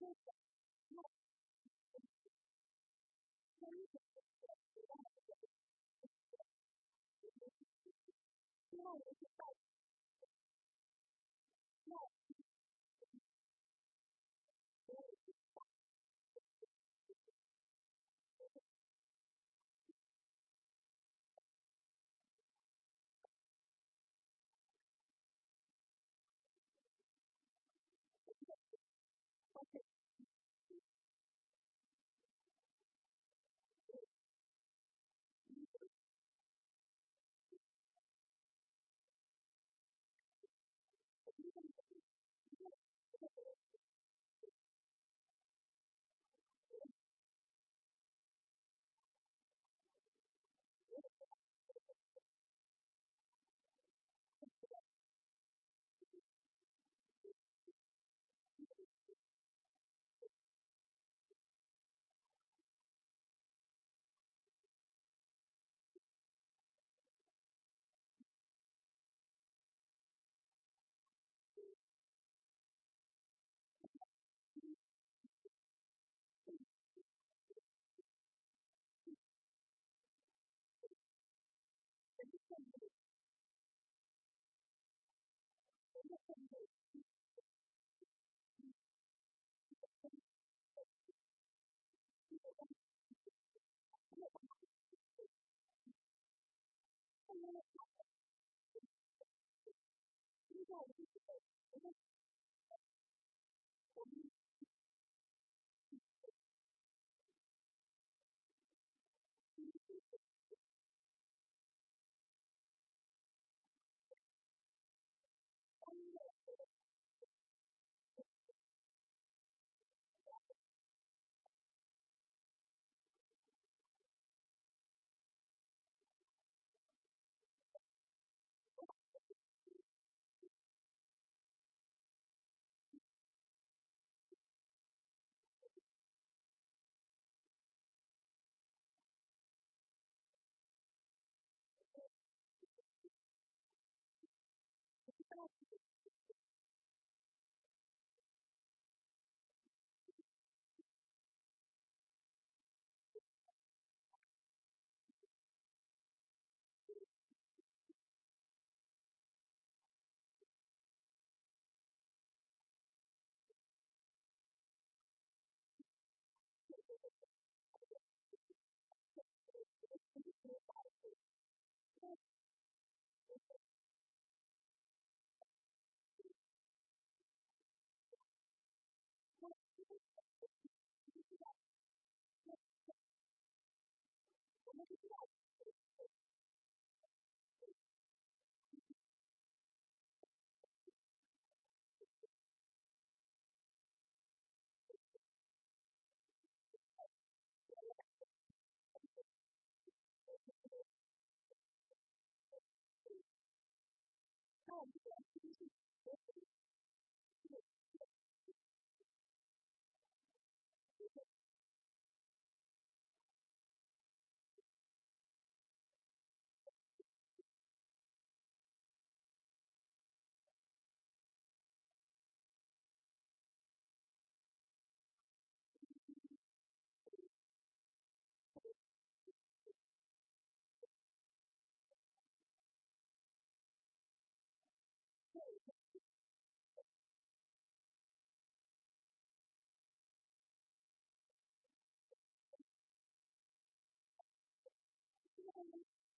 think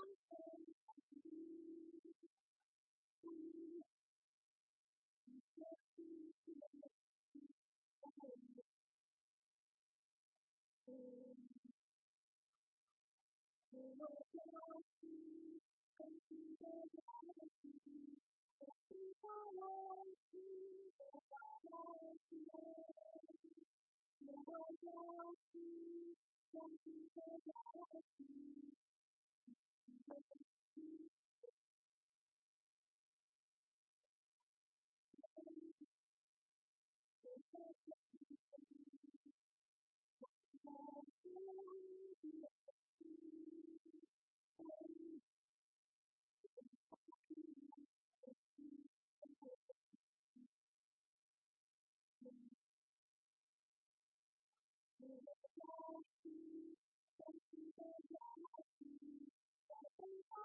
own I'm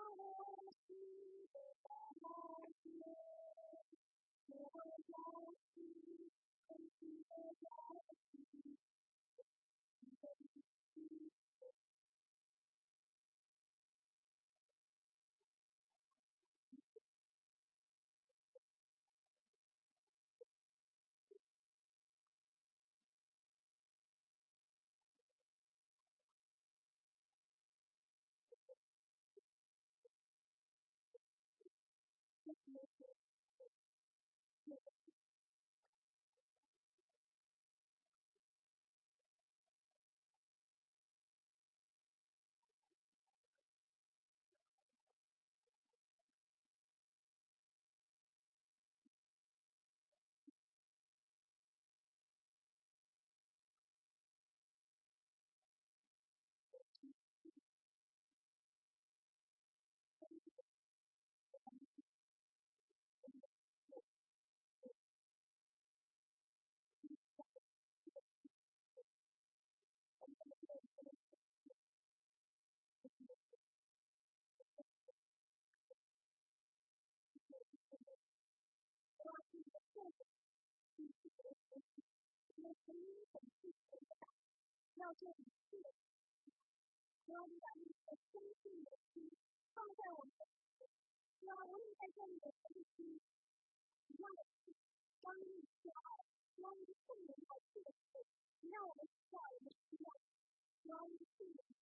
要这一切，要把你的生命的心放在我们的，要我们在这里的身心，让当你骄傲，当你不能够去的，让我们知道我们需要，当你不能